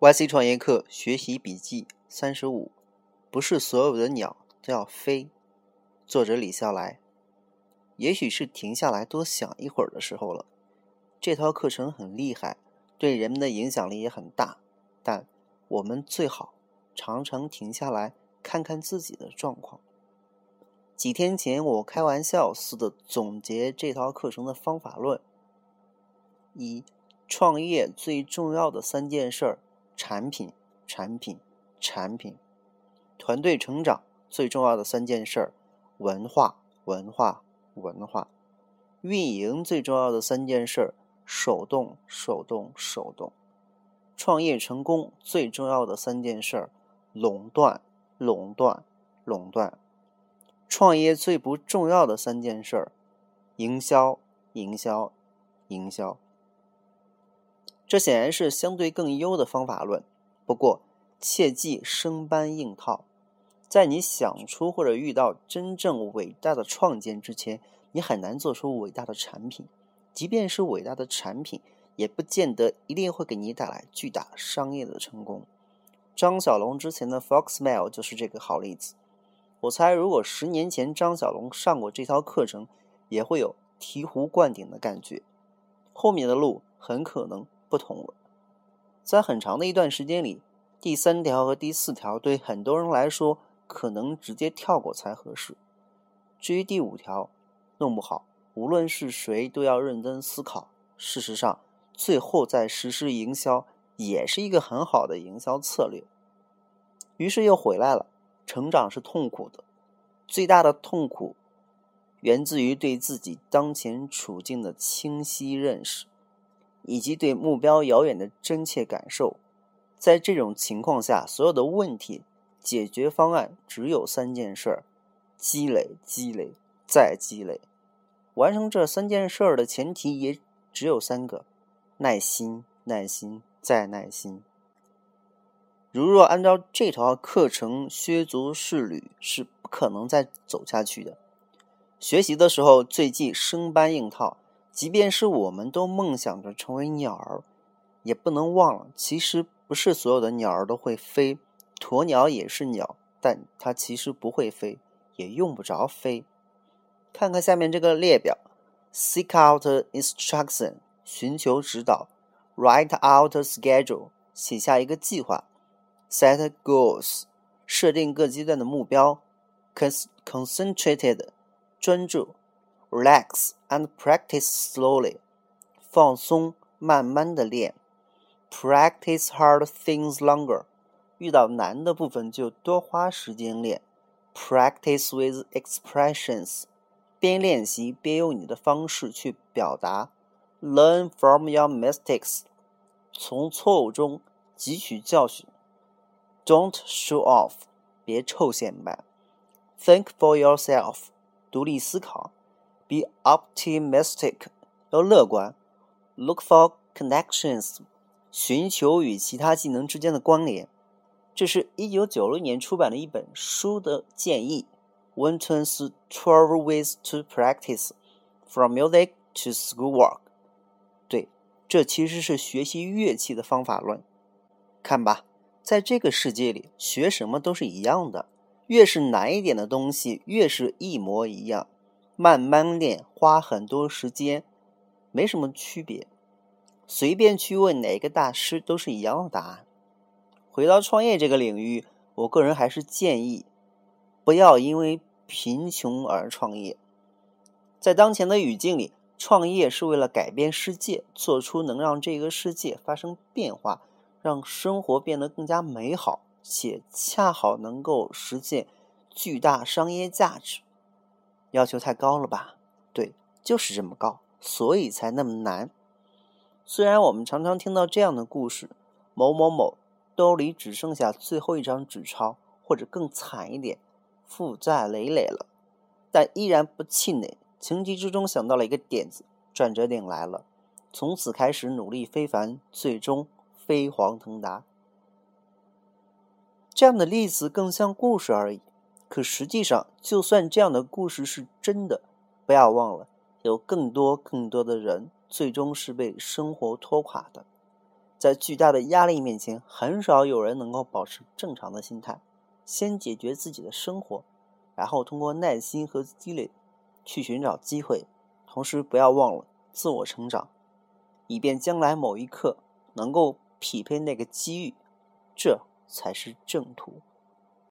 YC 创业课学习笔记三十五，不是所有的鸟都要飞。作者李笑来。也许是停下来多想一会儿的时候了。这套课程很厉害，对人们的影响力也很大，但我们最好常常停下来看看自己的状况。几天前，我开玩笑似的总结这套课程的方法论：一、创业最重要的三件事儿。产品，产品，产品；团队成长最重要的三件事儿：文化，文化，文化；运营最重要的三件事儿：手动，手动，手动；创业成功最重要的三件事儿：垄断，垄断，垄断；创业最不重要的三件事儿：营销，营销，营销。这显然是相对更优的方法论，不过切忌生搬硬套。在你想出或者遇到真正伟大的创建之前，你很难做出伟大的产品。即便是伟大的产品，也不见得一定会给你带来巨大商业的成功。张小龙之前的 Foxmail 就是这个好例子。我猜，如果十年前张小龙上过这套课程，也会有醍醐灌顶的感觉。后面的路很可能。不同了，在很长的一段时间里，第三条和第四条对很多人来说可能直接跳过才合适。至于第五条，弄不好无论是谁都要认真思考。事实上，最后再实施营销也是一个很好的营销策略。于是又回来了，成长是痛苦的，最大的痛苦源自于对自己当前处境的清晰认识。以及对目标遥远的真切感受，在这种情况下，所有的问题解决方案只有三件事儿：积累、积累、再积累。完成这三件事儿的前提也只有三个：耐心、耐心、再耐心。如若按照这套课程削足适履，是不可能再走下去的。学习的时候最忌生搬硬套。即便是我们都梦想着成为鸟儿，也不能忘了，其实不是所有的鸟儿都会飞。鸵鸟也是鸟，但它其实不会飞，也用不着飞。看看下面这个列表：seek out instruction，寻求指导；write out schedule，写下一个计划；set goals，设定各阶段的目标；concentrated，专注。Relax and practice slowly，放松，慢慢的练。Practice hard things longer，遇到难的部分就多花时间练。Practice with expressions，边练习边用你的方式去表达。Learn from your mistakes，从错误中汲取教训。Don't show off，别臭显摆。Think for yourself，独立思考。 Be optimistic，要乐观。Look for connections，寻求与其他技能之间的关联。这是一九九六年出版的一本书的建议。Winton's Twelve Ways to Practice from Music to Schoolwork。对，这其实是学习乐器的方法论。看吧，在这个世界里，学什么都是一样的。越是难一点的东西，越是一模一样。慢慢练，花很多时间，没什么区别。随便去问哪个大师，都是一样的答案。回到创业这个领域，我个人还是建议，不要因为贫穷而创业。在当前的语境里，创业是为了改变世界，做出能让这个世界发生变化，让生活变得更加美好，且恰好能够实现巨大商业价值。要求太高了吧？对，就是这么高，所以才那么难。虽然我们常常听到这样的故事：某某某兜里只剩下最后一张纸钞，或者更惨一点，负债累累了，但依然不气馁，情急之中想到了一个点子，转折点来了，从此开始努力非凡，最终飞黄腾达。这样的例子更像故事而已。可实际上，就算这样的故事是真的，不要忘了，有更多更多的人最终是被生活拖垮的。在巨大的压力面前，很少有人能够保持正常的心态。先解决自己的生活，然后通过耐心和积累去寻找机会，同时不要忘了自我成长，以便将来某一刻能够匹配那个机遇，这才是正途。